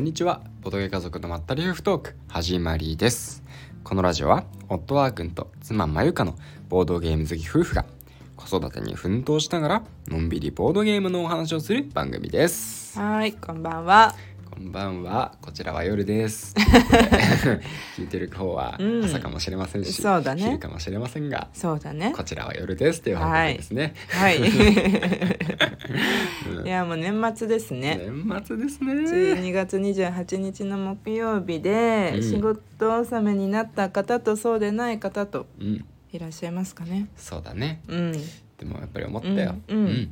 んにちは。ボトゲ家族のまったり夫婦トーク始まりです。このラジオは夫ワー君と妻まゆかのボードゲーム好き夫婦が子育てに奮闘しながらのんびりボードゲームのお話をする番組です。はい、こんばんは。こんばんは。こちらは夜です。聞いてる方はうん。朝かもしれませんし、そうだね。昼かもしれませんがそうだね。こ。ちらは夜ですっていう報告ですね、はい。う ん いや、もう年末ですね。年末ですね。12月28日の木曜日で、うん。仕事納めになった方とそうでない方とうん。いらっしゃいますかね。そうだね。うん、でもやっぱり思ったよ、うん。うん。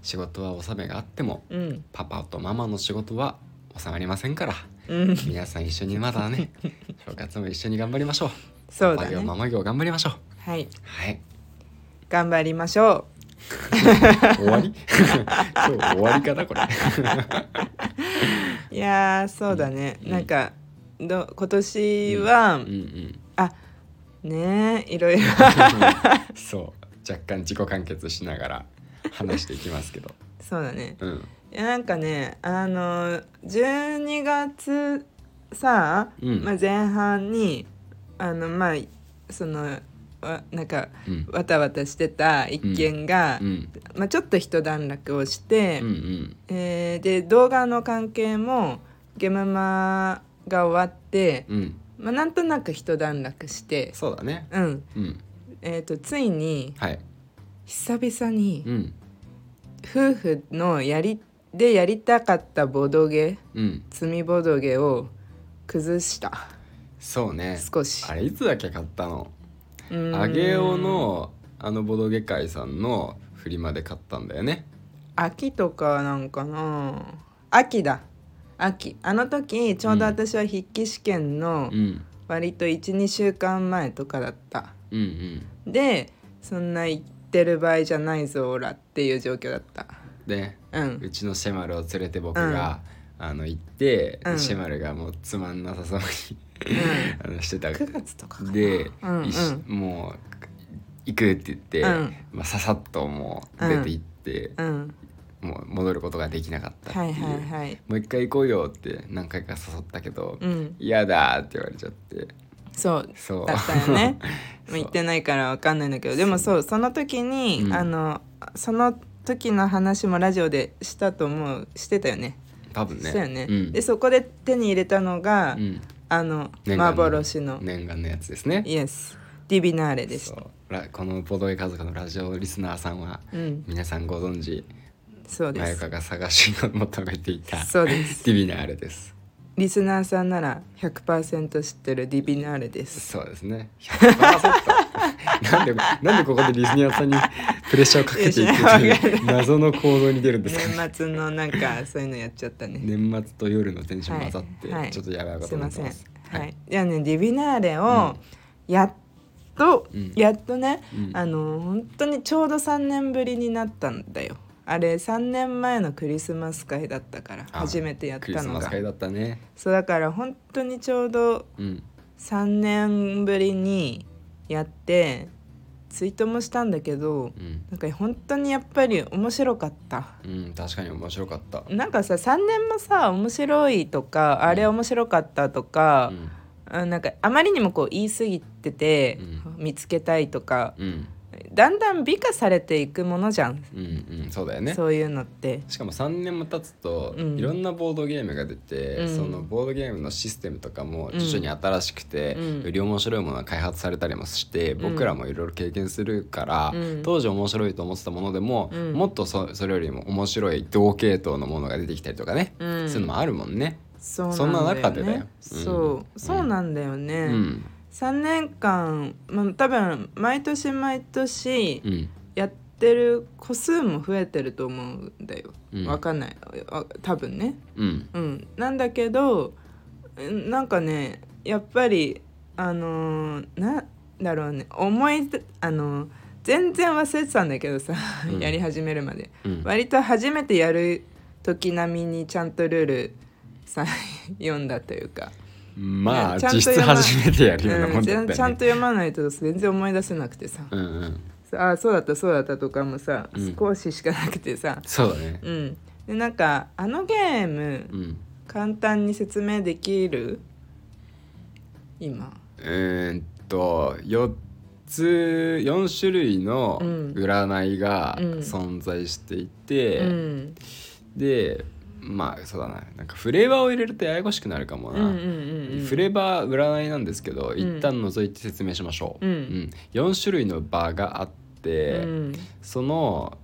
仕事は納めがあってもうん、パパとママの仕事は収まりませんから。うん、皆さん一緒にまだね 正月も一緒に頑張りましょう。そうだね。パママ業頑張りましょう。はい、はい。頑張りましょ 終わり？今日終わりかなこれ。う。いやー、そうだね。うん。なんか、ど、今年は、うん。うん。あ。ねえ、いろいろ。そう。若干自己完結しながら話していきますけど。そうだね。うんなんかねあの12月さ、うん。まあ、前半にあのまあそのわなんかうん。わたわたしてた一件が、うん。まあ、ちょっと一段落をして、うんうん。えーで動画の関係もゲームマが終わって、うん。まあ、なんとなく一段落して、そうだね。うん。うん。えー、とついにはい。久々にうん。夫婦のやりでやりたかったボドゲうん。積みボドゲを崩した。そうね。少し。あれいつだっけ買ったの？うーん。あげおのあのボドゲ会さんのフリマで買ったんだよね。秋とかなんかな。秋だ。秋。あの時ちょうど私は筆記試験のうん。割と12週間前とかだった。うんうん。でそんな言ってる場合じゃないぞオラっていう状況だった。でうん。うちのシェマルを連れて僕が、あの行って、うん。シェマルがもうつまんなさそうに あのしてた。9月とかかな。で、うんもう行くって言って、うん。まあ、ささっともう出て行って、うん。もう戻ることができなかったっていう、はいはいはい。もう一回行こうよって何回か誘ったけどうん。嫌、だって言われちゃって。そう。そう。だったよね。まあ言ってないからわかんないんだけどでもそうその時に、うん。あのその時の話もラジオでしたと思うしてたよね。多分ね。したよね、うん。でそこで手に入れたのが、うん。あの幻の。念願のやつですね。イエスディビナーレでした。そう。らこのボドゲ家族のラジオリスナーさんはうん。皆さんご存知。そうです。が探し求めていたそうです。ディビナーレです。リスナーさんなら100%知ってるディビナーレです。そうですね。100%なんでなんでここでリスナーさんにプレッシャーをかけていくっていう謎の行動に出るんですかね。年末のなんかそういうのやっちゃったね。年末と夜のテンション混ざって、はいはい。ちょっとやばいことになってす。いません。ますはい、じゃあねディビナーレをやっと、うん。やっとね、うん。あの本当にちょうど3年ぶりになったんだよ。あれ3年前のクリスマス会だったからあ初めてやったのが。スマス会だったね。そうだから本当にちょうどうん。3年ぶりにやってツイートもしたんだけどうん、なんか本当にやっぱり面白かった。うん、確かに面白かった、なんかさ3年もさ面白いとかあれ面白かったとかう、ん。あなんかあまりにもこう言い過ぎてて、う見つけたいとかうんだんだん美化されていくものじゃん、うんうんそうだよね。そういうのって。しかも3年も経つと、うん。いろんなボードゲームが出て、うん。そのボードゲームのシステムとかも徐々に新しくて、うん。より面白いものが開発されたりもして、ん。僕らもいろいろ経験するから、うん。当時面白いと思ってたものでも、うん。もっとそそれよりも面白い同系統のものが出てきたりとかね、うん。そういうのもあるもんね。そんななんだよね。中でだよ。そう、うん。そうなんだよね、うん3年間、まあ、多分毎年毎年うん。やってる個数も増えてると思うんだよ、うん。わかんない。あ多分ね。うん。うん。なんだけどんなんかねやっぱりあのーなんだろうね。思い出あのー全然忘れてたんだけどさ、うん。やり始めるまで。うん。割と初めてやる時並みにちゃんとルールさ 読んだというか、まあねちゃんと実質初めてやるようなうんもんだったよね。ちゃんと読まないと全然思い出せなくてさ、うんうん。あそうだったそうだったとかもさ、うん。少ししかなくてさ。そうだね。うん。でなんかあのゲームうん。簡単に説明できる？今。うーんと4つ4種類のうん。占いがうん。存在していて、うん。でまあそうだななんかフレーバーを入れるとややこしくなるかもな、うんうんうんうん。フレーバー占いなんですけど、ん。一旦除いて説明しましょう、うん。4種類の場があって、うん。その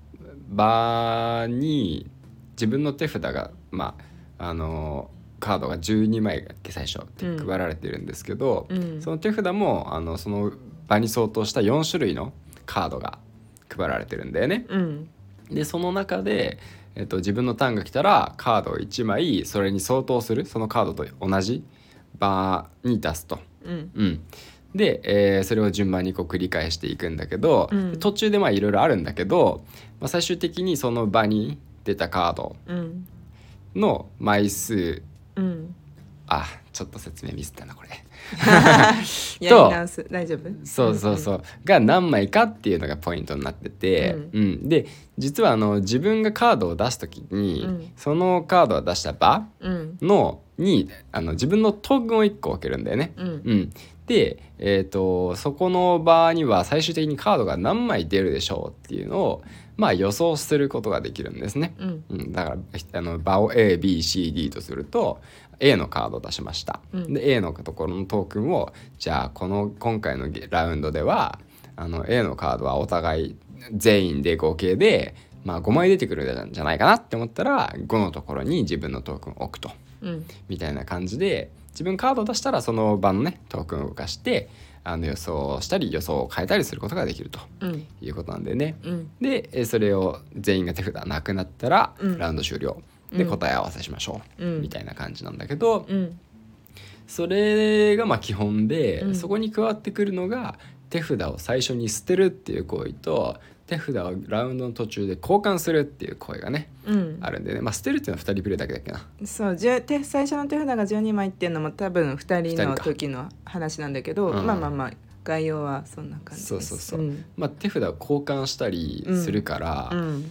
場に自分の手札がまああのカードが12枚だっけ最初ってうん。配られてるんですけど、うん。その手札もあのその場に相当した4種類のカードが配られてるんだよね。うん。でその中で、えっと、自分のターンが来たらカードを1枚それに相当するそのカードと同じ場に出すと。うん。うん、で、えーそれを順番にこう繰り返していくんだけど、うん。途中でまあいろいろあるんだけど、まあ、最終的にその場に出たカードうん。の枚数うんあちょっと説明ミスったなこれ。やり直す。大丈夫？そうそうそう、が何枚かっていうのがポイントになってて、ううん。で実はあの自分がカードを出す時に、うん。そのカードを出した場うん。のにあの自分のトークンを1個置けるんだよね。うん。うん、で、えー、とそこの場には最終的にカードが何枚出るでしょうっていうのを、まあ、予想することができるんですね。うん。うん、だからあの場を ABCD とすると A のカードを出しました。うんで A のところのトークンをじゃあこの今回のゲラウンドではあの A のカードはお互い全員で合計で、まあ、5枚出てくるんじゃないかなって思ったら5のところに自分のトークンを置くと。うんみたいな感じで自分カードを出したらその場のねトークンを動かしてあの予想をしたり予想を変えたりすることができるとうんいうことなんでね。うんでえそれを全員が手札なくなったら、うんラウンド終了でうん。答え合わせしましょう、うん。みたいな感じなんだけど、うん。それがまあ基本で、うん。そこに加わってくるのが手札を最初に捨てるっていう行為と手札をラウンドの途中で交換するっていう行為がねうん。あるんでね。まあ捨てるっていうのは2人プレイだけだっけな。そう最初の手札が12枚っていうのも多分2人の時の話なんだけど、うん。まあまあまあ概要はそんな感じです。そうそうそう。うん。まあ、手札を交換したりするから、うん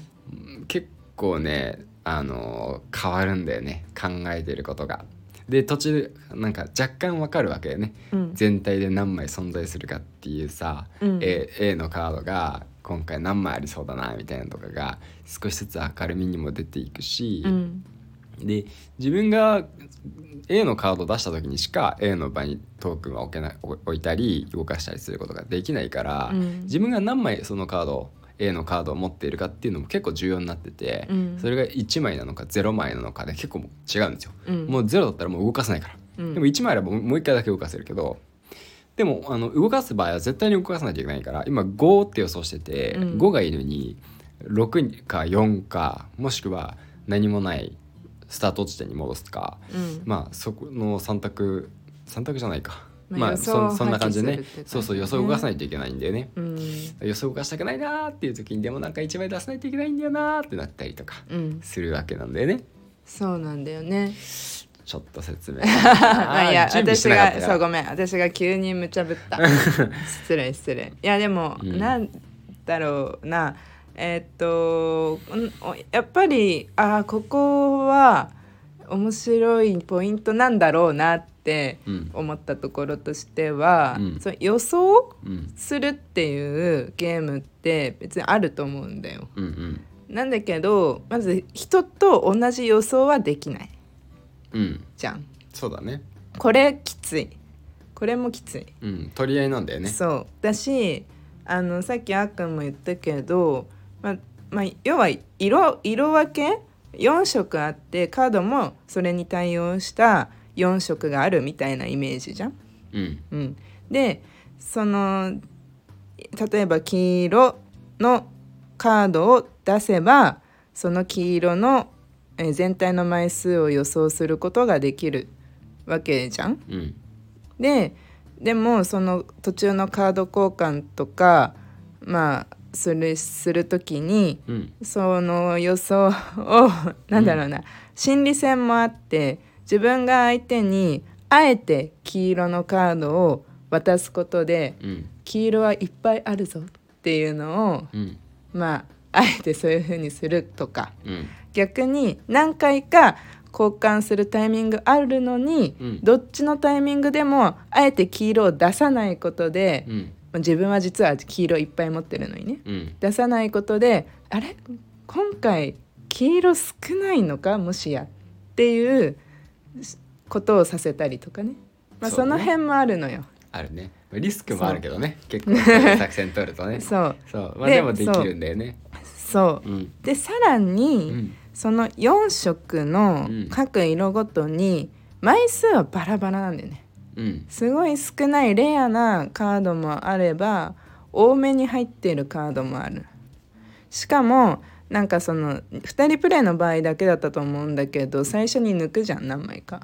結構ねあの変わるんだよね。考えてることが。で途中でなんか若干わかるわけよね。うん。全体で何枚存在するかっていうさ、うん。A, A のカードが今回何枚ありそうだなみたいなのとかが少しずつ明るみにも出ていくし、うん。で自分が A のカードを出した時にしか A の場にトークンは置けない置いたり動かしたりすることができないから、うん。自分が何枚そのカード A のカードを持っているかっていうのも結構重要になってて、うんそれが1枚なのか0枚なのかで結構違うんですよ。うんもう0だったらもう動かせないから。うんでも1枚あればもう1回だけ動かせるけどでもあの動かす場合は絶対に動かさないといけないから今5って予想してて、うん5がいるのに6か4かもしくは何もないスタート地点に戻すか、うんまあそこの3択3択じゃないか。まあそそんな感じでね。そうそう予想を動かさないといけないんだよね。うん。予想動かしたくないなーっていう時にでもなんか1枚出さないといけないんだよなーってなったりとかうん。するわけなんだよね。そうなんだよね。ちょっと説明。まあいや私がそうごめん。私が急に無茶ぶった。失礼失礼。いやでも、うん。なんだろうな。えーっとやっぱりあーここは面白いポイントなんだろうなってうん。思ったところとしては、うん。そう予想うん。するっていうゲームって別にあると思うんだよ。うんうん。なんだけどまず人と同じ予想はできない。うん。じゃん。そうだね。これきつい。これもきつい、うん取り合いなんだよね。そう。だしあのさっきあっくんも言ったけど、まあまあ、要は色色分け4色あってカードもそれに対応した4色があるみたいなイメージじゃん。うんうん、でその例えば黄色のカードを出せばその黄色のえー全体の枚数を予想することができるわけじゃん。うんででもその途中のカード交換とかまあするする時にうん。その予想をなんだろうな、心理戦もあって自分が相手にあえて黄色のカードを渡すことでうん。黄色はいっぱいあるぞっていうのをうん。まああえてそういう風にするとか。うん。逆に何回か交換するタイミングあるのに、うん。どっちのタイミングでもあえて黄色を出さないことで、自分は実は黄色いっぱい持ってるのにね。うん。出さないことであれ？今回黄色少ないのか？もしやっていうことをさせたりとかね、まあ、その辺もあるのよ。あるね。リスクもあるけどね。結構作戦取るとね。そう。そう。まあででもできるんだよね。そう。う。ん。でさらに、うん。その4色のうん。各色ごとに枚数はバラバラなんだよねうん。すごい少ないレアなカードもあれば多めに入っているカードもある。しかもなんかその2人プレイの場合だけだったと思うんだけど最初に抜くじゃん何枚か。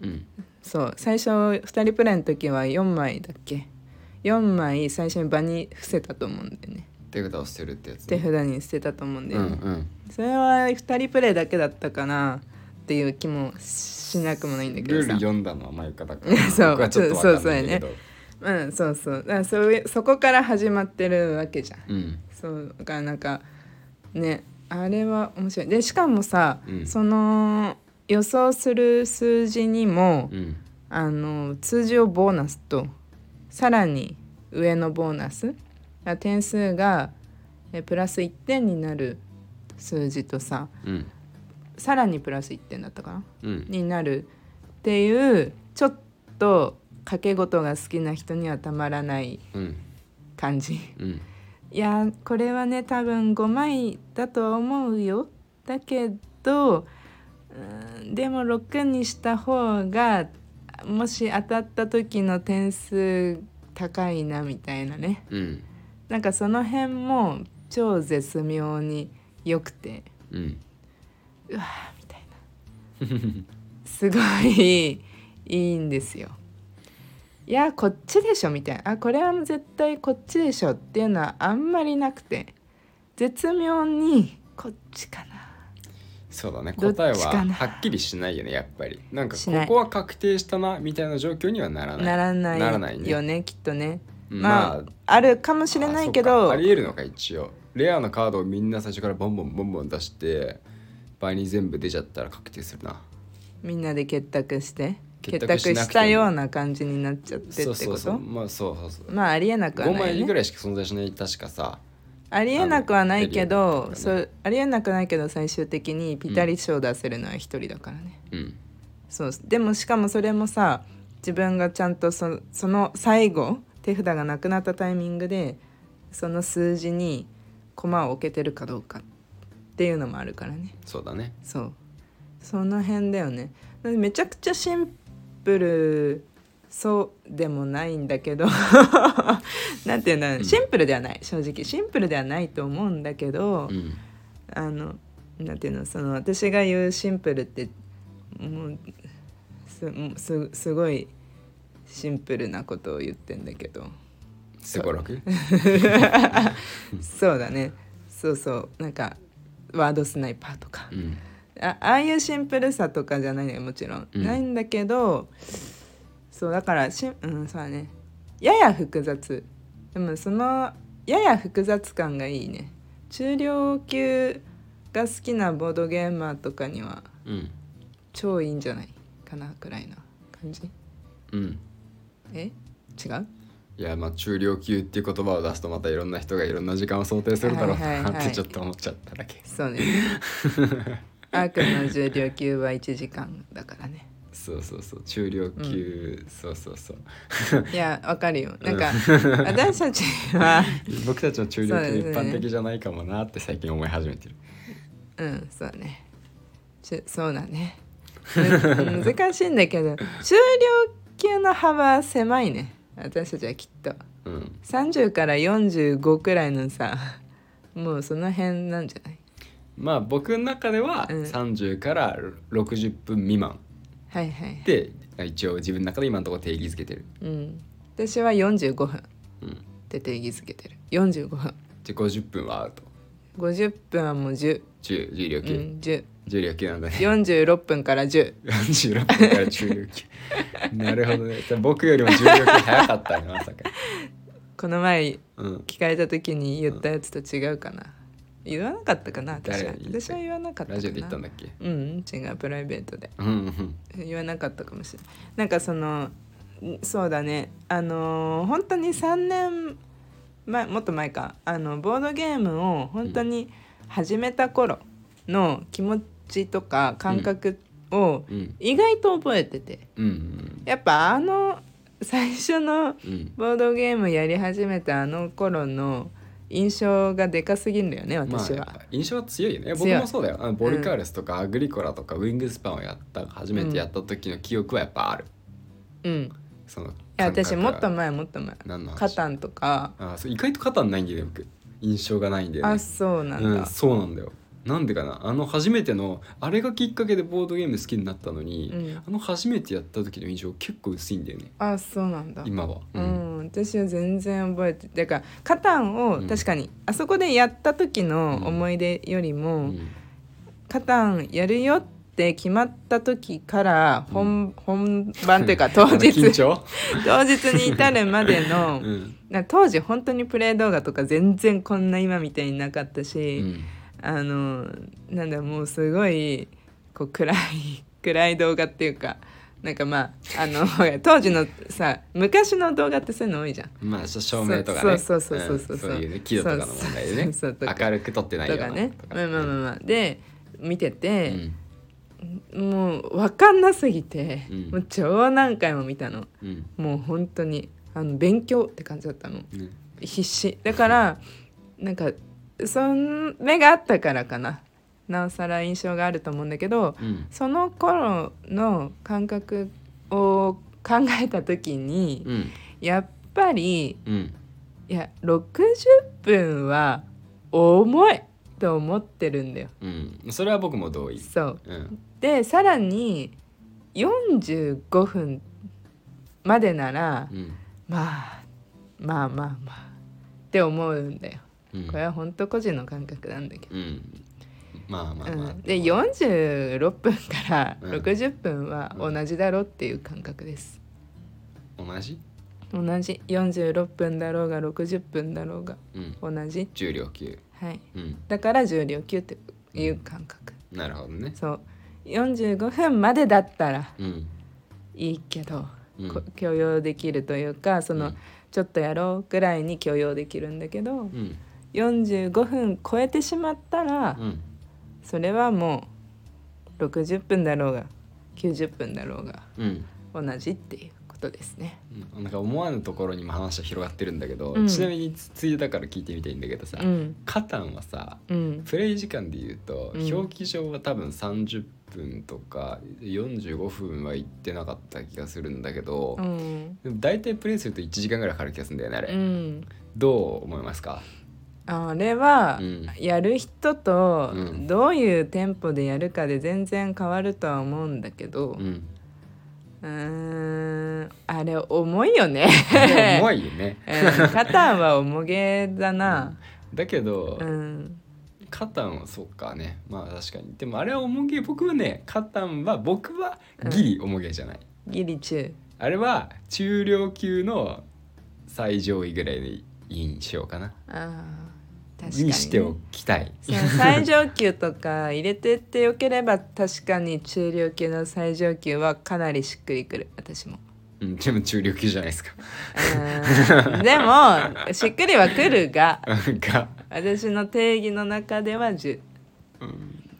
うん。そう。最初2人プレイの時は4枚だっけ？4枚最初に場に伏せたと思うんだよね。手札を捨てるってやつ手ね札に捨てたと思うんだよね、うんうん。それは2人プレイだけだったかなっていう気もしなくもないんだけどさ。ルール読んだのはマユカだから そう僕はちょっとわかんないんだけど。うんそうそうだからそういうそこから始まってるわけじゃん。うん。そうだからなんかねあれは面白い。でしかもさ、うん。その予想する数字にも、うん。あの通常ボーナスとさらに上のボーナスあ点数がえプラス1点になる数字とさうんさらにプラス1点だったかな？うん。になるっていうちょっと掛け事が好きな人にはたまらないうん。感じ。うん。いやこれはね多分5枚だとは思うよ。だけどうんでも6にした方がもし当たった時の点数高いなみたいなね。うん。なんかその辺も超絶妙に良くて。うんうわーみたいな。すごいいいんですよ。いやこっちでしょみたいな。あこれは絶対こっちでしょっていうのはあんまりなくて。絶妙にこっちかな。そうだね。答えははっきりしないよねやっぱり。なんかここは確定したなみたいな状況にはならない。ならないならないね。よねきっとね。うんまあ、あ、るかもしれないけど。か。ありえるのか一応。レアなカードをみんな最初からボンボンボンボン出して倍に全部出ちゃったら確定するな。みんなで結託して。結結託託したような感じになっちゃってってそうこと？そうそうまあそうそうそう。まあありえなくは5ないよね枚ぐらいしか存在しない確かさ。ありえなくはないけど、エリアそうありえなくないけど最終的にピタリ賞出せるのは一人だからね、うん。そう。でもしかもそれもさ自分がちゃんとそその最後手札がなくなったタイミングでその数字に駒を置けてるかどうか。っていうのもあるからね。そうだね。そう。その辺だよね。めちゃくちゃシンプルそうでもないんだけど。なんていうのシンプルではない。正直。シンプルではないと思うんだけど、うん。あのなんていうの？その私が言うシンプルってもうすすすごいシンプルなことを言ってんだけど。すごろく？そうだね。そうそう。なんかワードスナイパーとか。うん。あああいうシンプルさとかじゃないのよもちろん、うん。ないんだけどそうだからしうんそうだね。やや複雑。でもそのやや複雑感がいいね。中量級が好きなボードゲーマーとかにはうん。超いいんじゃないかなくらいな感じ。うん。え？違う？いやまあ中量級っていう言葉を出すとまたいろんな人がいろんな時間を想定するだろうなってちょっと思っちゃっただけ。そうね。アークの重量級は1時間だからね。そうそうそう。中量級、そうそうそう。いやわかるよ。なんか私たちは 僕たちの中量級一般的じゃないかもなって最近思い始めてる。うんそうだね。ちそうだね。む 難しいんだけど中量級の幅は狭いね私たちはきっと。うん。30から45くらいのさもうその辺なんじゃない？まあ僕の中ではうん。30から60分未満。はいはいで一応自分の中で今のところ定義づけてる、うん。私は45分。うん、って定義づけてる。45分。で50分はアウト。50分はもう10、中重量級、うん、10重量級なんだね46分から10 46分から中量級なるほどね。僕よりも重量級早かったねまさかこの前うん。聞かれた時に言ったやつと違うかな、言わなかったかな私は。私は言わなかったかな。ラジオで言ったんだっけ？うん違うプライベートで。うんうん。言わなかったかもしれない。なんかそのんそうだね。あのー本当に3年前もっと前か。あのボードゲームを本当に始めた頃の気持ちとか感覚をうん。意外と覚えてて。うんうん。やっぱあの最初のうん。ボードゲームやり始めたあの頃の印象がでかすぎるんだよね私は。まあ、印象は強いよね。僕もそうだよ。あのボルカーレスとかアグリコラとかウィングスパンをやった初めてやった時の記憶はやっぱある、うん、いそのや私もっと前前もっと前。何の話カタンとか。あそう意外とカタンないんだよね僕。印象がないんだよね。あそうなんだ、うん、そうなんだよなんでかな？あの初めてのあれがきっかけでボードゲーム好きになったのに、うん。あの初めてやった時の印象結構薄いんだよね。あそうなんだ。今は、うん、私は全然覚えてだからカタンをうん確かに、あそこでやった時の思い出よりも、うん。カタンやるよって決まった時から本,、本番っていうか 当あの日 当日に至るまでの、うん。な当時本当にプレイ動画とか全然こんな今みたいになかったうし、んあのなんだもうすごいこう暗い 暗い動画っていうかなんかまああの 当時のさ昔の動画ってそういうの多いじゃん。まあ照明とかね。そうそうそうそうそううんそう。いうね輝度とかの問明るく撮ってないようなとかね。まあまあまあまあ。で見てうて、ん。もう分かんなすぎて、うん。もう超何回も見たの。うん。もう本当にあの勉強って感じだったの。ね必死。だからなんかそれがあったからかな。なおさら印象があると思うんだけどうん。その頃の感覚を考えた時にうん。やっぱりうん。いや60分は重いと思ってるんだよ。うん。それは僕も同意。そう。うん。でさらに45分までならうん。まあまあまあまあって思うんだよ。うんこれは本当個人の感覚なんだけど、うん。まあまあまあ、うん、で46分からうん。60分は同じだろうっていう感覚です。同じ？同じ。46分だろうが60分だろうがうん。同じ。重量級。はい。うん。だから重量級っていう感覚。なるほどね。そう。45分までだったらうん。いいけど、許容できるというかその、うん。ちょっとやろうぐらいに許容できるんだけどうん45分超えてしまったら、うん。それはもう60分だろうが90分だろうがうん。同じっていうことですね。うん。なんか思わぬところにも話は広がってるんだけど、うん。ちなみにつついでだから聞いてみたいんだけどさ、うん。カタンはさうん。プレイ時間で言うと、うん。表記上は多分30分とか45分はいってなかった気がするんだけど、うん。でも大体プレイすると1時間ぐらいかかる気がするんだよねあれ、うん。どう思いますか？あれはうん。やる人とうん。どういうテンポでやるかで全然変わるとは思うんだけどうん。うーんあれ重いよね。重いよね。うんカタンは重げだな。だけど、うん。カタンはそうかね。まあ確かに。でもあれは重げ僕はねカタンは僕はギリ重げじゃない、ギリ中。あれは中量級の最上位ぐらいで印象かな。あー。確かに、ね。にしておきたい。最上級とか入れてってよければ確かに中量級の最上級はかなりしっくりくる。私も。うんでも中量級じゃないですか。うん。でもしっくりはくるがが。私の定義の中では10。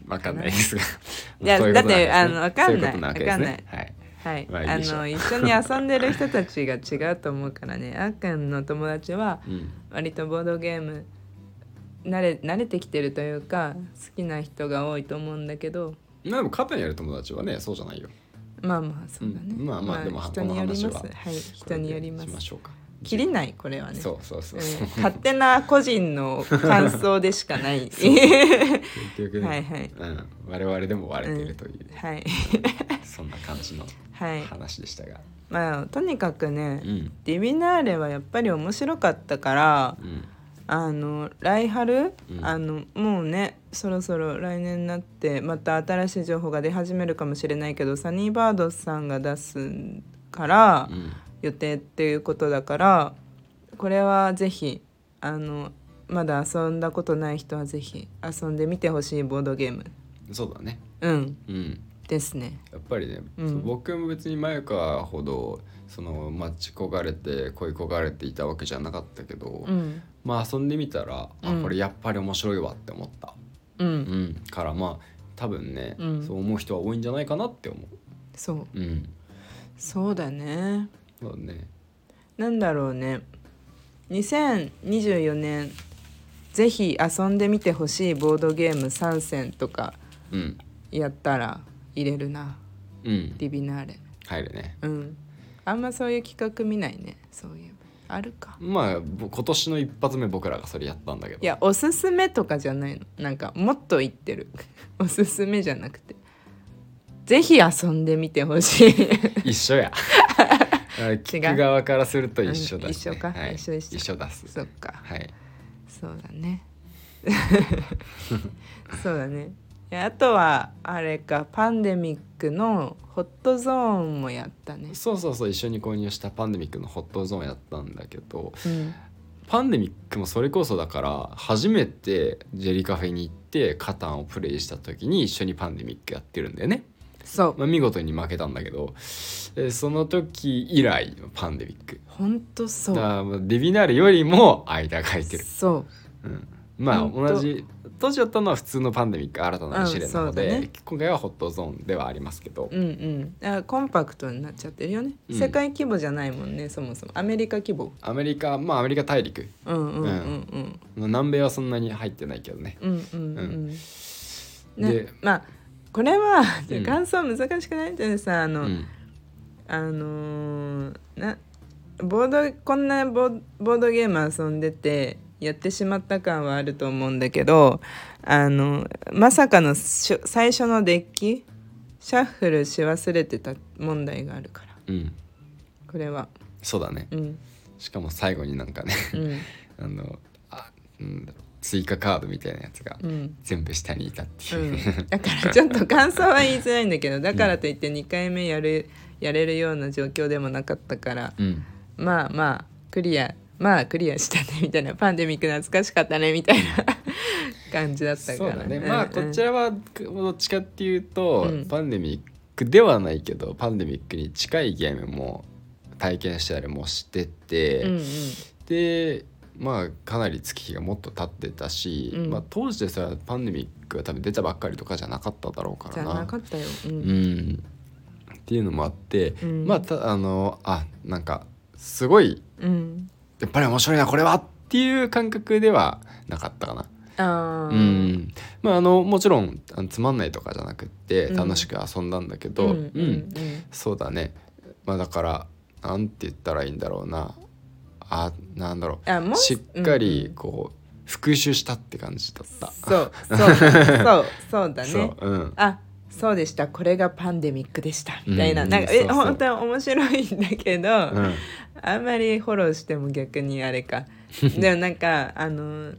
わかんないですが。いやだってあのわかんない。わかんねはい。はい、まあいあの一緒に遊んでる人たちが違うと思うからね。あっくんの友達はうん。割とボードゲーム慣れ慣れてきてるというか好きな人が多いと思うんだけど。まあでもカタンやる友達はねそうじゃないよ。まあまあそうだね、うん。まあまあでも人によりますははい人によります。しましょうか。切りないこれはね。そうそうそう。うん。勝手な個人の感想でしかない。結局ね、はいはい。うん、我々でも割れてるという、はい。そんな感じのはい。話でしたが、まあとにかくね、うん。ディビナーレはやっぱり面白かったからうんあの来春、うん。あのもうねそろそろ来年になってまた新しい情報が出始めるかもしれないけどサニーバードさんが出すからうん。予定っていうことだからこれはぜひあのまだ遊んだことない人はぜひ遊んでみてほしいボードゲーム。そうだね。うん。うん。ですね。やっぱりね、うん。僕も別にマユカほどその待ち焦がれて恋焦がれていたわけじゃなかったけど、うんまあ遊んでみたら、うん。あこれやっぱり面白いわって思った、ううん。ん、からまあ多分ね、うん。そう思う人は多いんじゃないかなって思そう。ううん。そうだね。そうだね。なんだろうね。2024年ぜひ遊んでみてほしいボードゲーム3選とかうん。やったら入れるな。うん。ディビナーレ。入るね。うん。あんまそういう企画見ないね。そういえばあるか。まあぼ今年の一発目僕らがそれやったんだけど。いやおすすめとかじゃないの。なんかもっと言ってる。おすすめじゃなくて。ぜひ遊んでみてほしい。一緒や。あ 聞く側からすると一緒だし、ね。う。ん一緒か。はい、一緒一緒一緒だす。そっか。はい。そうだね。そうだねあとはあれかパンデミックのホットゾーンもやったね。そうそうそう一緒に購入したパンデミックのホットゾーンやったんだけどうん。パンデミックもそれこそだから初めてジェリカフェに行ってカタンをプレイした時に一緒にパンデミックやってるんだよね、そう。まあ、見事に負けたんだけどえーその時以来のパンデミック。ほんとそう。だデビナールよりも間が空いてる、そう。うん、まあ同じ当時やったのは普通のパンデミック新たな試練なので、ね。今回はホットゾーンではありますけど、うんうん。あコンパクトになっちゃってるよね、うん。世界規模じゃないもんねそもそも。アメリカ規模。アメリカまあアメリカ大陸。うんうんうんうん。南米はそんなに入ってないけどね。うんうんうんねでまあこれはうん。感想難しくない？んだよさあの、うん。あのーなボードこんなボボードゲーム遊んでてやってしまった感はあると思うんだけどあのまさかの最初のデッキシャッフルし忘れてた問題があるから。うん。これは。そうだね。うん。しかも最後になんかねうん。あのあなんだろう追加カードみたいなやつがうん。全部下にいたってういう、ん、だからちょっと感想は言いづらいんだけどだからといって2回目やるやれるような状況でもなかったからうん。まあまあクリアまあクリアしたねみたいな。パンデミック懐かしかったねみたいな 感じだったから。ね、まあこちららはどっちかっていうと、うんパンデミックではないけどパンデミックに近いゲームも体験したりもしてて、うんうん。でまあかなり月日がもっと経ってたし、うん。まあ、当時でさパンデミックが多分出たばっかりとかじゃなかっただろうかじゃらな。なかったよ、ううんん、っていうのもあって、うん。まあたあのあなんかすごいうん、やっぱり面白いなこれはっていう感覚ではなかったかな。あー。うん、まああのもちろんつまんないとかじゃなくってうん。楽しく遊んだんだけど、うんううん。ん。そうだね。まあだからなんて言ったらいいんだろうな。あなんだろう。うしっかりこう復習したって感じだった。そうそうそうそうだね。そううん。あそうでした。これがパンデミックでした。みたいな、うん。なんかえ本当は面白いんだけど、うん。あんまりフォローしても逆にあれか。でもなんかあの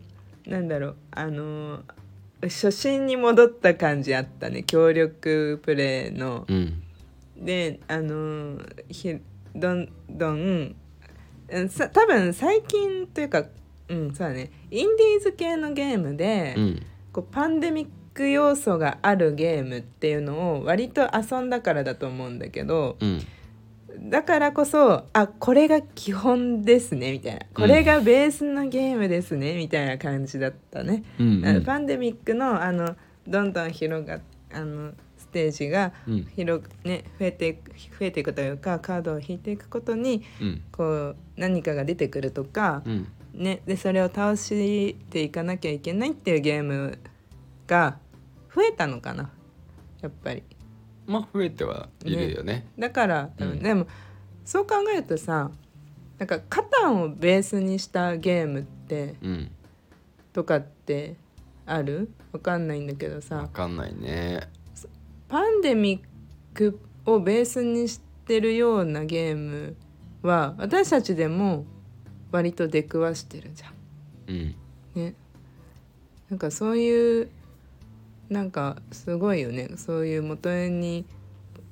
なんだろう。あの初心に戻った感じあったね。協力プレイの。うん。であのひどんどん多分最近というかうんそうだね。インディーズ系のゲームで、うん。こうパンデミック要素があるゲームっていうのを割と遊んだからだと思うんだけどうん。だからこそあこれが基本ですねみたいな。これがベースのゲームですね、みたいな感じだったね。うんあのパンデミックのあのどんどん広があのステージがうん。広くね増えていく増えていくというかカードを引いていくことにうん。こう何かが出てくるとか、うん。ね、でそれを倒していかなきゃいけないっていうゲームが増えたのかな？やっぱり。まあ増えてはいるよね。だから多分、うんでもそう考えるとさなんかカタンをベースにしたゲームってうんとかってある？わかんないんだけどわさかんないね。パンデミックをベースにしてるようなゲームは私たちでも割と出くわしてるじゃん。うんね、なんかそういうなんかすごいよね。そういう元に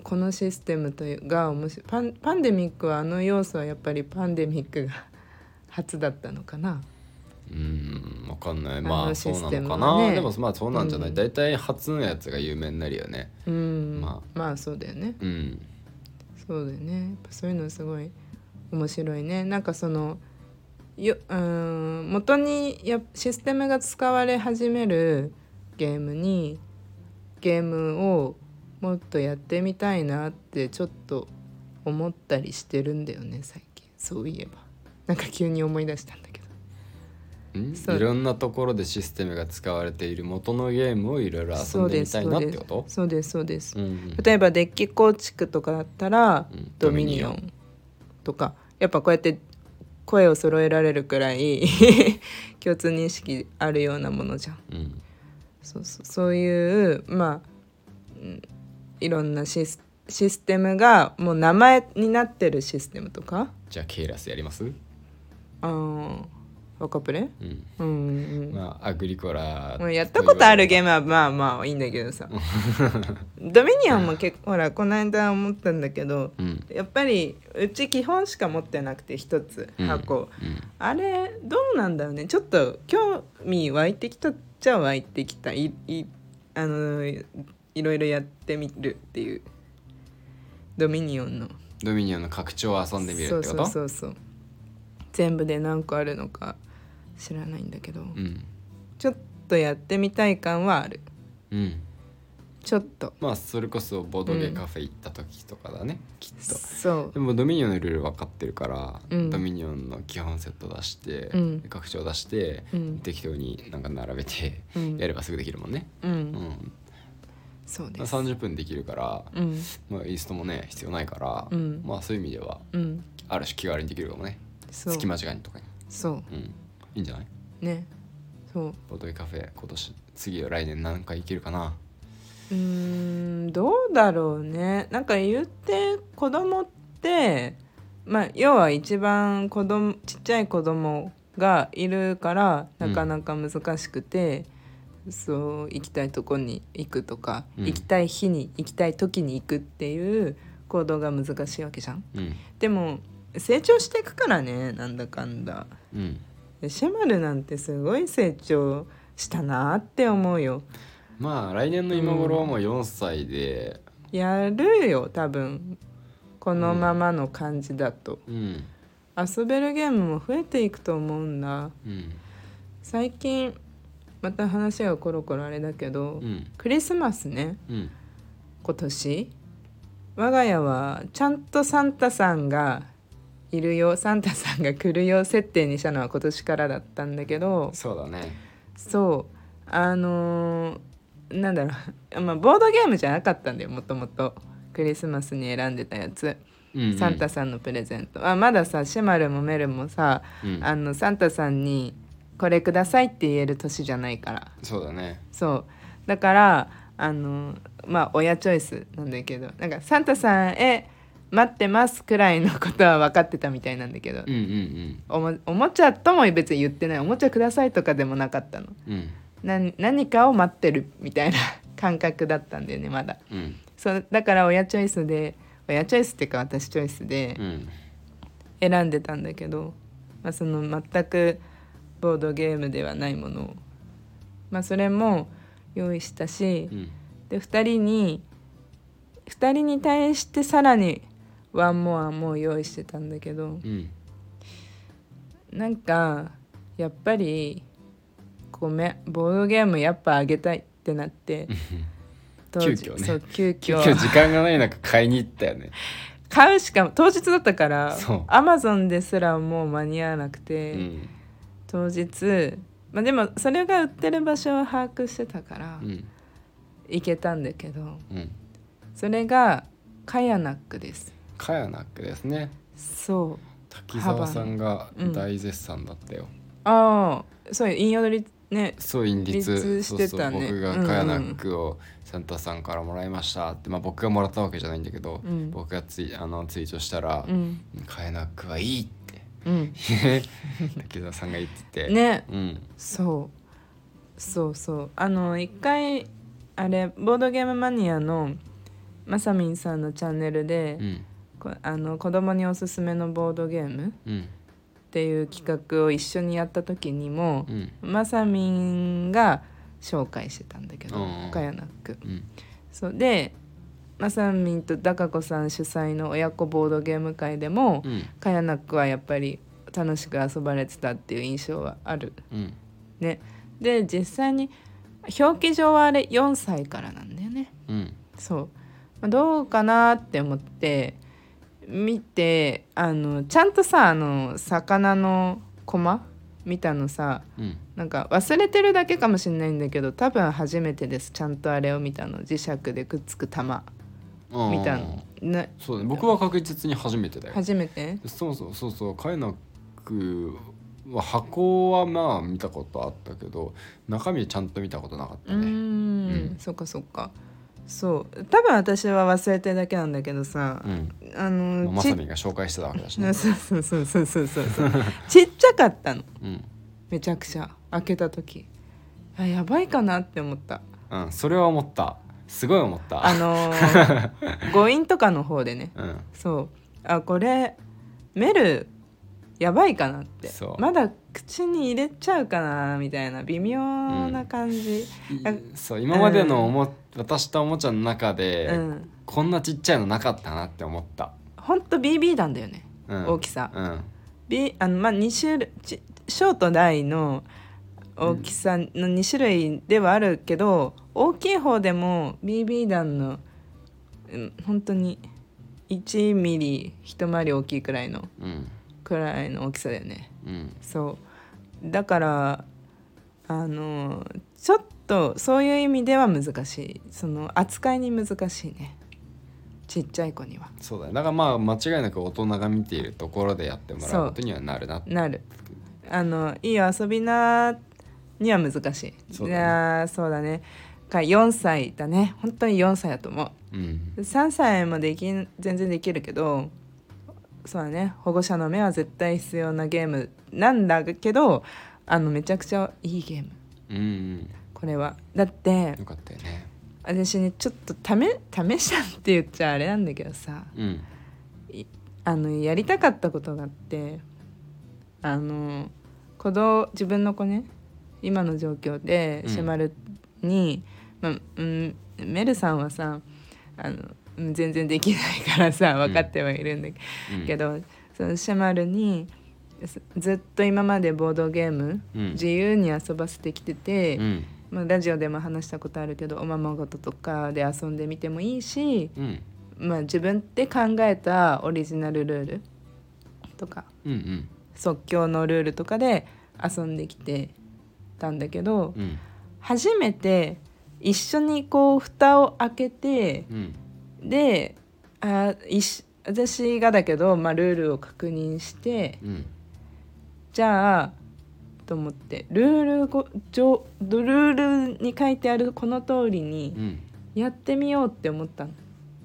このシステムというが面白い。パンパンデミックはあの要素はやっぱりパンデミックが初だったのかな。うんわかんない。のまあそうなのかな、ね。でもまあそうなんじゃない、うん。大体初のやつが有名になるよね。うん。ままあそうだよね。うん。そうだよね。やっぱそういうのすごい面白いね。なんかそのようん元にやシステムが使われ始めるゲームにゲームをもっとやってみたいなってちょっと思ったりしてるんだよね最近。そういえば。なんか急に思い出したんだけど。いろんなところでシステムが使われている元のゲームをいろいろ遊んでみたいなってこと？そうですそうです、うんうん。例えばデッキ構築とかだったら、うん。ドミニオン。とか。やっぱこうやって声を揃えられるくらい 共通認識あるようなものじゃん。うんそうそうそういうまあ、うんいろんなシスシステムがもう名前になってるシステムとか？じゃあケイラスやります？あーワカプレ？うん。うんうんうん。まあアグリコラもうやったことあるゲームはまあまあいいんだけどさ。ドミニオンも結構ほらこの間思ったんだけどうん。やっぱりうち基本しか持ってなくて一つうん箱、うん。あれどうなんだろうね。ちょっと興味湧いてきたっちゃ湧いてきた。いいあのいいろいろやってみるっていう。ドミニオンの。ドミニオンの拡張を遊んでみるってこと？そうそうそうそう。全部で何個あるのか知らないんだけど、うん。ちょっとやってみたい感はある。うんちょっと。まあそれこそボードゲーカフェ行った時とかだね、きっと。そう。でもドミニオンのルール分かってるから、うん。ドミニオンの基本セット出して、うん。拡張出して、うん。適当になんか並べてうん。やればすぐできるもんね、ううん。んそうです。30分できるから、うん。まあ、イーストもね必要ないから、うん。まあそういう意味ではうん。ある種気軽にできるかもね。そう。隙間時間とかに、そう。ん、いいんじゃない？うね。そう。ボードゲーカフェ今年次は来年何回行けるかな？うーんどうだろうねなんか言って子供ってまあ要は一番子供ちっちゃい子供がいるからなかなか難しくて、そう行きたいとこに行くとか、うん行きたい日に行きたい時に行くっていう行動が難しいわけじゃん。うんでも成長していくからねなんだかんだ。うんシェマルなんてすごい成長したなって思うよ。まあ来年の今頃はもう4歳で。やるよ多分。このままの感じだと、うん。遊べるゲームも増えていくと思うんだ。うん。最近また話がコロコロあれだけど、うん。クリスマスね。うん。今年。我が家はちゃんとサンタさんがいるよ。サンタさんが来るよ設定にしたのは今年からだったんだけど。そうだね。そう。あのーなんだろう、まあ、ボードゲームじゃなかったんだよ。もともと。クリスマスに選んでたやつ。うんうん。サンタさんのプレゼント、あまださシェマルもメルもさ、うん。あのサンタさんに「これください」って言える年じゃないから。そうだね。そう。だからあのまあ親チョイスなんだけど。なんかサンタさんへ待ってますくらいのことは分かってたみたいなんだけど、うんうんおもおもちゃとも別に言ってない。おもちゃくださいとかでもなかったの。うんうん何何かを待ってるみたいな感覚だったんだよねまだ。うん。そうだから親チョイスで親チョイスっていうか私チョイスでうん。選んでたんだけど、まあ、その全くボードゲームではないものを、まあ、それも用意したしうん。で2人に2人に対してさらにワンモアも用意してたんだけどうん。なんかやっぱりごめん。ボードゲームやっぱあげたいってなって。急遽ね。そう急今遽 日時間がない中買いに行ったよね。買うしかも当日だったからアマゾンですらもう間に合わなくうて、ん。当日。まあでもそれが売ってる場所を把握してたからうん。行けたんだけどうん。それがカヤナックです。カヤナックですね。そう。滝沢さんが大絶賛だったよ、ああ。そう引用りねそう印律立。してたね。そうそう僕がカヤナックをサンタさんからもらいましたって、まあ、僕がもらったわけじゃないんだけど、うん。僕がツイあのツイートしたらうん「カヤナックはいい」ってうん。滝沢さんが言ってて、ね。うん。そう。そうそう。あの一回あれボードゲームマニアのまさみんさんのチャンネルで、うん。こあの子供におすすめのボードゲームうんっていう企画を一緒にやった時にもう、ん。まさみんが紹介してたんだけど、うん。うんカヤナック。うん。そうでまさみんとダカ子さん主催の親子ボードゲーム会でも、うん。カヤナックはやっぱり楽しく遊ばれてたっていう印象はある。うん。ね。で実際に表記上はあれ4歳からなんだよね。うん。そう。まあどうかなって思って見てあのちゃんとさあの魚のコマ見たのさうん。なんか忘れてるだけかもしれないんだけど多分初めてです。ちゃんとあれを見たの。磁石でくっつく玉。見たの、ね、そうね。僕は確実に初めてだよ。初めて？そうそうそうそう。カイナックは箱はまあ見たことあったけど中身ちゃんと見たことなかっうーん。たねうん。そっかそっかそう。多分私は忘れてるだけなんだけどさう、ん。あのまさみが紹介してたわけだしね。そうそうそうそうそうそうそう。ちっちゃかったの。うん。めちゃくちゃ。開けた時。あやばいかなって思った。うんそれは思った。すごい思った。あのー 誤飲とかの方でね。うん。そう。あこれメルやばいかなって。まだ口に入れちゃうかなみたいな微妙な感じ、いそう今までのおも、渡したおもちゃの中で、うん。こんなちっちゃいのなかったなって思った、ほんと BB 弾だよね、うん、大きさ、うん、B あのまあ2種類ちショート大の大きさの2種類ではあるけど、大きい方でも BB 弾の、うん、本当に1ミリ一回り大きいくらいのうんくらいの大きさだよね。うん。そう。だからあのちょっとそういう意味では難しい。その扱いに難しいね。ちっちゃい子には。そうだね。だからまあ間違いなく大人が見ているところでやってもらうことにはなるななる。あのいいよ遊びなには難しい。そうだね。そうだね。か4歳だね。本当に4歳だと思う。ん。う3歳もできん全然できるけどそうだね。保護者の目は絶対必要なゲームなんだけどあのめちゃくちゃいいゲーム。うんうん。これは。だってよかったよね。私ねちょっと試試したって言っちゃあれなんだけどさ。うん。あのやりたかったことがあってあの子供自分の子ね今の状況でうん。シェマルに、まあうん、メルさんはさあのうん全然できないからさ分かってはいるんだうん。けど、そのシェマルにずずっと今までボードゲーム、うん。自由に遊ばせてきてて、うん。まあ、ラジオでも話したことあるけどおままごととかで遊んでみてもいいし、うん。まあ、自分で考えたオリジナルルールとかうんうん。即興のルールとかで遊んできてたんだけどうん。初めて一緒にこう蓋を開けてうんであいし私がだけど、まあ、ルールを確認してうん。じゃあと思ってルールご上ルールに書いてあるこの通りにうん。やってみようって思ったの。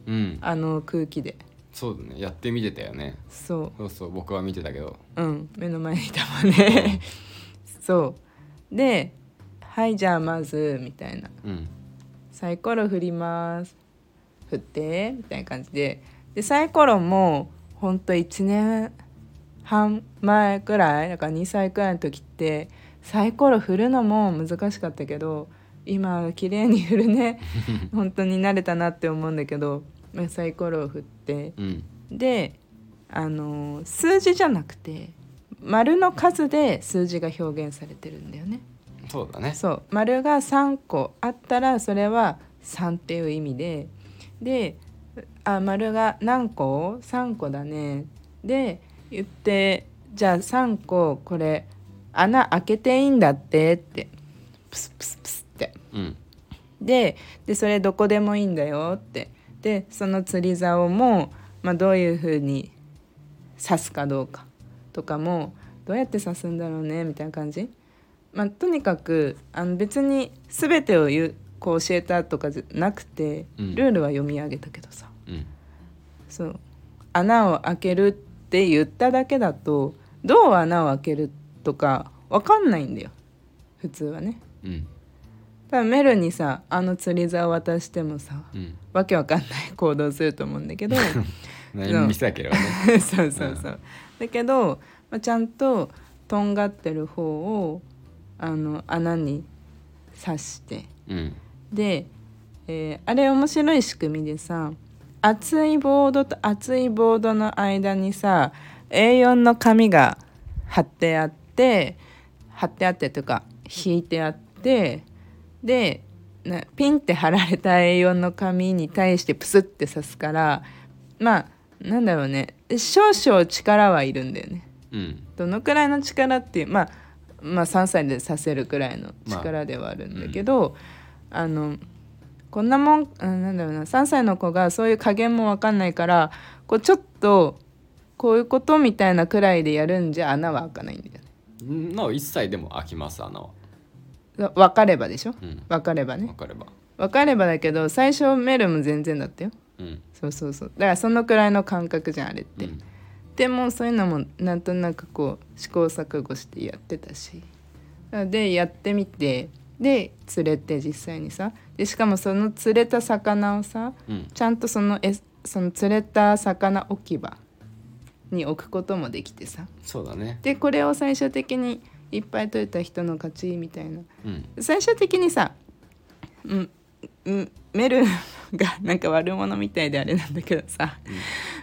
うん。あの空気で。そうだね。やってみてたよね。そう。そうそう僕は見てたけど。うん。目の前にいたもんね。そう。で「はいじゃあまず」みたいな。うん「サイコロ振ります」振ってみたいな感じで。でサイコロもほんと1年半前くらいだから2歳くらいの時ってサイコロ振るのも難しかったけど今綺麗に振るね 本当に慣れたなって思うんだけどまあサイコロを振って。うん。であの数字じゃなくて丸の数で数字が表現されてるんだよね。そうだね。そう。丸が3個あったらそれは3っていう意味でであ丸が何個 ?3 個だね。で言ってじゃあ3個これ穴開けていいんだってって。プスプスプスって。うん。ででそれどこでもいいんだよって。でその釣り竿も、まあ、どういうふうに刺すかどうか。とかもどうやって刺すんだろうねみたいな感じ、まあ、とにかくあの別に全てを言うこう教えたとかじゃなくてうん。ルールは読み上げたけどさ、うん。そう。穴を開けるって言っただけだとどう穴を開けるとか分かんないんだよ。普通はね。うん。多分メルにさあの釣り竿渡してもさうん。わけわかんない行動すると思うんだけど 何見せたければね。そう。そうそう、だけどまあ、ちゃんととんがってる方をあの穴に刺してうんで、えーあれ面白い仕組みでさ厚いボードと厚いボードの間にさ A4 の紙が貼ってあって貼ってあってというか引いてあってでなピンって貼られた A4 の紙に対してプスって刺すからまあなんだろうね。少々力はいるんだよね。うん。どのくらいの力っていうまあまあ3歳でさせるくらいの力ではあるんだけど、あのこんなもんあなんだろうな3歳の子がそういう加減も分かんないからこうちょっとこういうことみたいなくらいでやるんじゃ穴は開かないんだよね。なお一切でも開きます穴は。わ分かればでしょ？うん。分かればね。分かれば。分かればだけど最初メルも全然だったよ。うん。そうそうそう。だからそのくらいの感覚じゃんあれって。うん。でもそういうのもなんとなくこう試行錯誤してやってたし。でやってみてで釣れて実際にさでしかもその釣れた魚をさうん。ちゃんとそのえその釣れた魚置き場に置くこともできてさ。そうだね。でこれを最終的にいっぱい取れた人の勝ちみたいな。うん。最終的にさ、うんうん、メルがなんか悪者みたいであれなんだけどさ、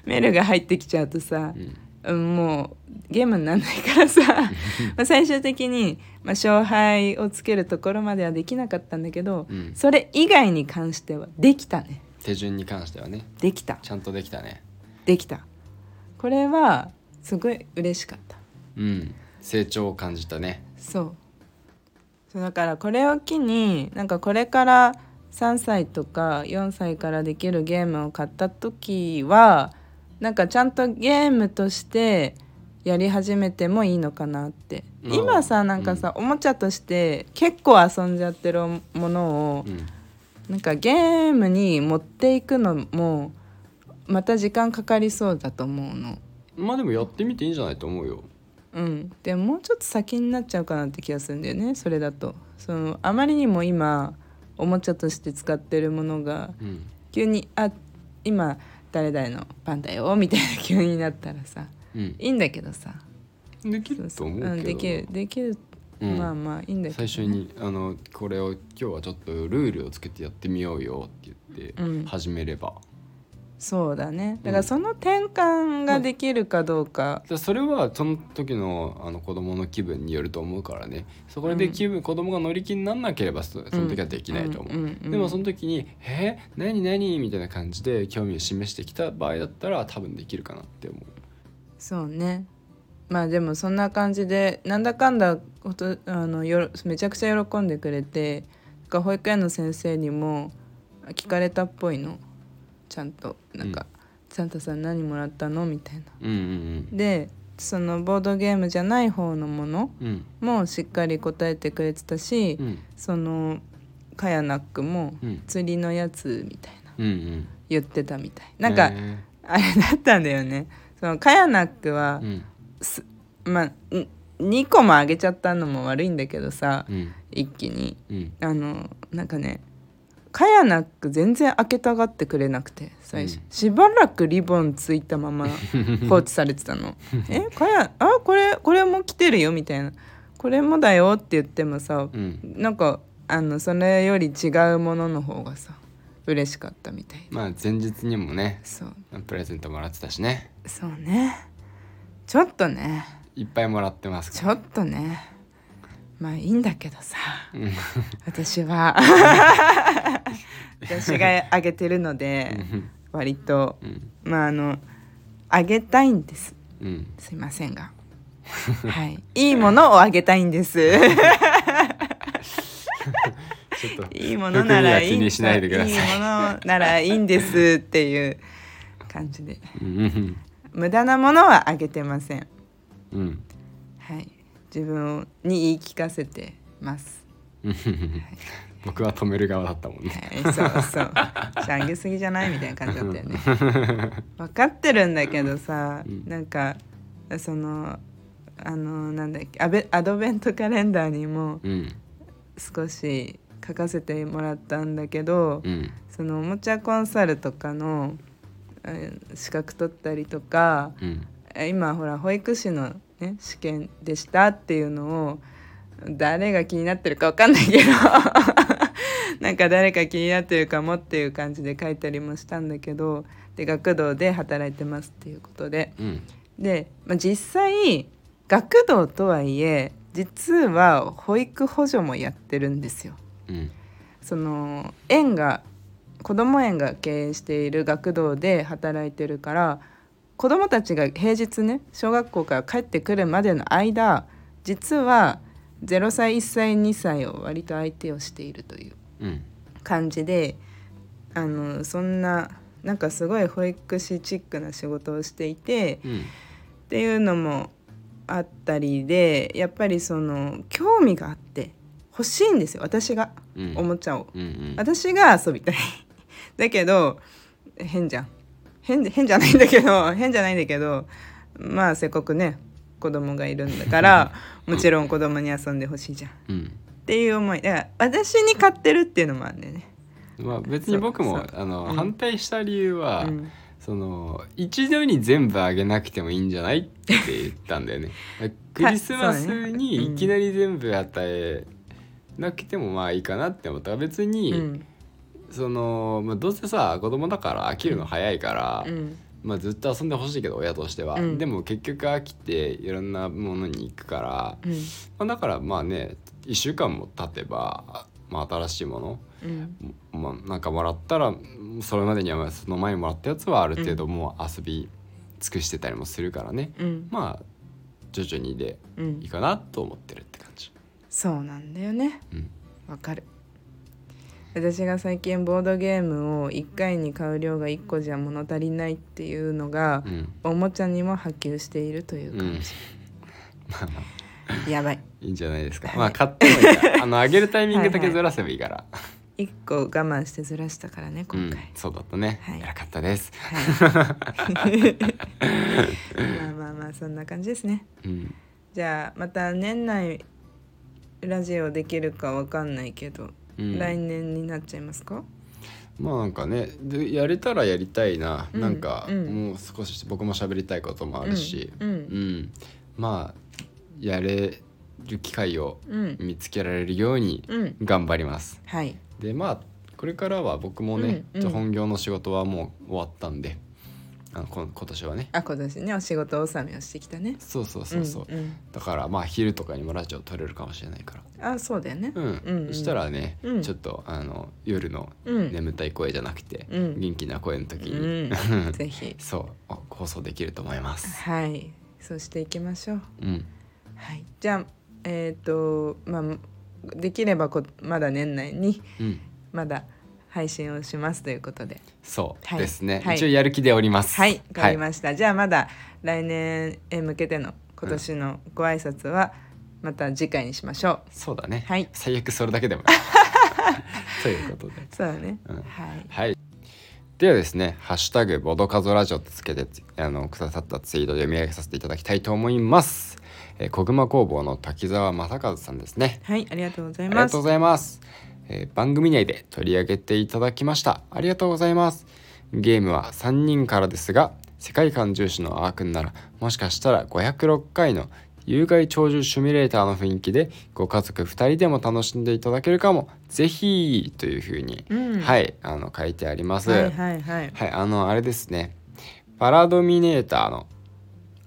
メルが入ってきちゃうとさう、んうんもうゲームにならないからさ。まあ最終的に、まあ、勝敗をつけるところまではできなかったんだけど、うん。それ以外に関してはできたね。手順に関してはね。できた。ちゃんとできたね。できた。これはすごい嬉しかった。うん。成長を感じたね。そう。そうだからこれを機になんかこれから3歳とか4歳からできるゲームを買った時はなんかちゃんとゲームとしてやり始めてもいいのかなって。うん。今さなんかさ、おもちゃとして結構遊んじゃってるものをうん。なんかゲームに持っていくのもまた時間かかりそうだと思うの。まあでもやってみていいんじゃないと思うよ。うん、でももうちょっと先になっちゃうかなって気がするんだよねそれだと。そのあまりにも今おもちゃとして使ってるものがうん。急に「あ今誰々の番だよ」みたいな急になったらさうん。いいんだけどさ。できると思うけどな。うん、できるできる、うん。まあまあいいんだけど、最初にあのこれを今日はちょっとルールをつけてやってみようよって言ってうん。始めれば、そうだね。だからその転換ができるかどうか、でそれはその時のあの子供の気分によると思うからね。そこで気分、子供が乗り気にならなければそその時はできないと思う、うんうんうんでもその時に「え？何？何?」みたいな感じで興味を示してきた場合だったら多分できるかなって思う。そうね。まあでもそんな感じでなんだかんだことあのよろめちゃくちゃ喜んでくれて保育園の先生にも聞かれたっぽいのちゃんとなんか「サンタさん何もらったの?」みたいな。うんうんでそのボードゲームじゃない方のものうん。もしっかり答えてくれてたし、うん。そのカヤナックもうん。釣りのやつみたいなうんうん。言ってたみたい。なんか、へあれだったんだよね。そのカヤナックはー、うん。すまあん2個もあげちゃったのも悪いんだけどさうん。一気に。うん。あのなんかねカヤナック全然開けたがってくれなくて最初、うん。しばらくリボンついたまま 放置されてたの「えカヤあこれこれも来てるよ」みたいな「これもだよ」って言ってもさうん。なんかあのそれより違うものの方がさ嬉しかったみたいでまあ前日にもねそう。プレゼントもらってたしね。そうね。ちょっとね。いっぱいもらってますちょっとね。まあいいんだけどさ。うん。私は 私があげてるので割とうん。まああのあげたいんです。うん。すいませんが。はい。いいものをあげたいんです。いいものならいいいい。いいものならいいんです。っていう感じで。うん。無駄なものはあげてません。うん。はい。自分に言い聞かせてます。うん僕は止める側だったもんね。はい、そうそう。じゃあげすぎじゃない？みたいな感じだったよね。分かってるんだけどさ、うん。なんかそのあのなんだっけアベアドベントカレンダーにもうん少し書かせてもらったんだけど、うん。そのおもちゃコンサルとかのえー資格取ったりとかうん。え今ほら保育士のね、試験でしたっていうのを誰が気になってるか分かんないけどなんか誰か気になってるかもっていう感じで書いたりもしたんだけどで学童で働いてますっていうことで。うん。で、まあ、実際学童とはいえ実は保育補助もやってるんですよ。うん。その園が子ども園が経営している学童で働いてるから子どもたちが平日ね小学校から帰ってくるまでの間実は0歳1歳2歳を割と相手をしているという。うん感じであのそんななんかすごい保育士チックな仕事をしていてうんっていうのもあったりでやっぱりその興味があって欲しいんですよ私がうん。おもちゃを。うんうん。私が遊びたい。だけど変じゃん。変で変じゃないんだけど変じゃないんだけどまあせっかくね子供がいるんだから もちろん子供に遊んでほしいじゃん。っうんていう思いだから私に買ってるっていうのもあるんだよね。まあ別に僕もあの、うん。反対した理由は、うん。その一度に全部あげなくてもいいんじゃないって言ったんだよね。クリスマスにいきなり全部与えなくてもまあいいかなって思ったから別に、うん。その、まあ、どうせさ子供だから飽きるの早いから、うん。まあ、ずっと遊んでほしいけど親としては、うん。でも結局飽きていろんなものに行くから、うん。まあ、だからまあね1週間も経てば、まあ、新しいものうん。まあ、なんかもらったらそれまでにはその前にもらったやつはある程度もう遊び尽くしてたりもするからね、うん。まあ徐々にでうんいいかなと思ってるって感じ。そうなんだよね。うん。わかる。私が最近ボードゲームを1回に買う量が1個じゃ物足りないっていうのがう、ん。おもちゃにも波及しているという感じ、やばい。いいんじゃないですか。はいまあ買ってもいいから。あの上げるタイミングだけずらせばいいから。1個我慢してずらしたからねうん今回、そうだったね。はい。偉かったです。はい。まあまあまあそんな感じですね。うん。じゃあまた年内ラジオできるかわかんないけど、うん。来年になっちゃいますか？まあなんかねでやれたらやりたいな、うん。なんかうん。もう少し僕も喋りたいこともあるし、うん。うん。まあやれる機会をうん。見つけられるようにうん。頑張ります。はい。でまあこれからは僕もね、うんうん。ちょ本業の仕事はもう終わったんであのこ今年はね。あ今年ねお仕事納めをしてきたね。そうそうそうそう、んん。だからまあ昼とかにもラジオ撮れるかもしれないから。あそうだよね。うん、うんうん。そしたらね、うん。ちょっとあの夜のうん。眠たい声じゃなくて、うん。元気な声の時うに、ん。ぜひ。そうあ放送できると思います。はい。そうしていきましょう。うん、はい。じゃあえっ、とまあできればこまだ年内にうん、まだ配信をしますということで。そうはい。ですね、はい。一応やる気でおります。はい。わかりました、じゃあまだ来年へ向けての今年のご挨拶はまた次回にしましょう、そうだね、はい。最悪それだけでも。ということで。そうだね、うん。はい。はい。ではですね「ハッシュタグボドカゾラジオ」とつけてあのくださったツイートで読み上げさせていただきたいと思います、えー、小熊工房の滝沢正和さんですね。はいありがとうございます。ありがとうございます、えー番組内で取り上げていただきました。ありがとうございます。ゲームは3人からですが世界観重視のアークンならもしかしたら506回の有害鳥獣シミュレーターの雰囲気でご家族2人でも楽しんでいただけるかも。ぜひというふうに、うん。はいあの書いてあります、はいはいはい。はい、あのあれですね。パラドミネーターの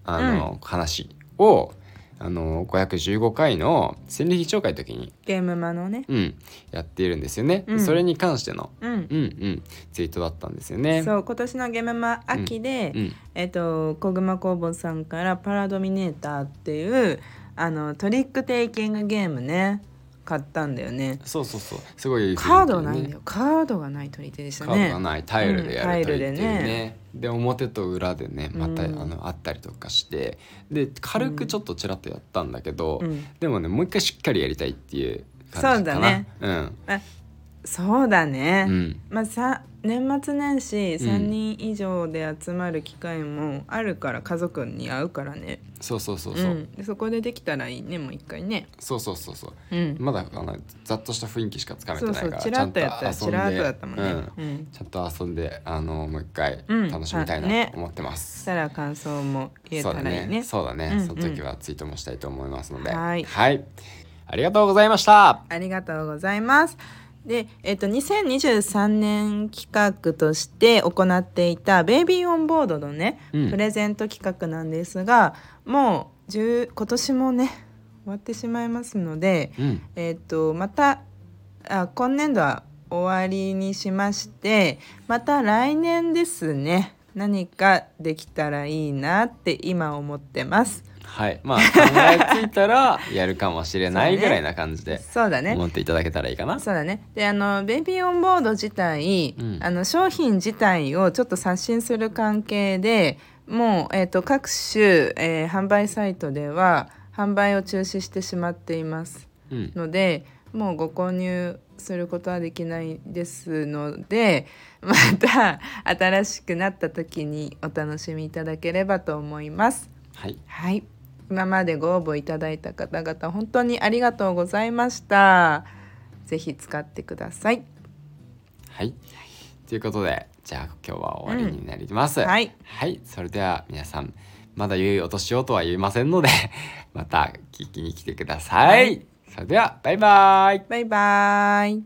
あの、話をあの515回の戦歴紹介の時に、ゲームマのね。うん、やっているんですよね、うん。それに関しての、うん。うんうん、ツイートだったんですよね。そう今年のゲームマ秋で、うんえっと小熊工房さんからパラドミネーターっていうあのトリックテイキングゲームね買ったんだよね。そうそうそう。すごい、カードがないんだよ。カードがない取り手でしたカードねがない。タイルでやると言ってるうんタイルでね。ね。で表と裏でねまた、うん。あのあったりとかして。で軽くちょっとちらっとやったんだけど、うん。でもねもう一回しっかりやりたいっていう感じかな。そうだね。うん。あそうだね、うん。まあさ年末年始うん。3人以上で集まる機会もあるから家族に会うからね。そうそうそうそう、ん、でそこでできたらいいねもう一回ね。そうそうそうそう。うん。まだあのざっとした雰囲気しかつかめてないからそうチラッとやったらちゃんと遊んでチラッとだったもんね。うん。うん。ちゃんと遊んであのもう一回うん。楽しみたいなと思ってます、したら感想も言えそうだたらいいね。ね。そうだね、うんうん。その時はツイートもしたいと思いますので。はい。ありがとうございました。ありがとうございます。で、えっと、2023年企画として行っていた「ベイビーオンボード」のね、うんプレゼント企画なんですがもう10今年もね終わってしまいますので、うんえっと、またあ今年度は終わりにしましてまた来年ですね何かできたらいいなって今思ってます。はい。まあ考えついたら やるかもしれないぐらいな感じでそうだね。思っていただけたらいいかな。そうだね。であのベイビーオンボード自体、うん。あの商品自体をちょっと刷新する関係でもう、えー、と各種、えー販売サイトでは販売を中止してしまっています。うん。のでもうご購入することはできないですのでまた新しくなった時にお楽しみいただければと思います。はい。はい今までご応募いただいた方々本当にありがとうございました。ぜひ使ってください。はい。ということでじゃあ今日は終わりになります、はい、はい、それでは皆さんまだ良いお年をとは言いませんので また聞きに来てください、はい。それではバイバイ。バイバイ。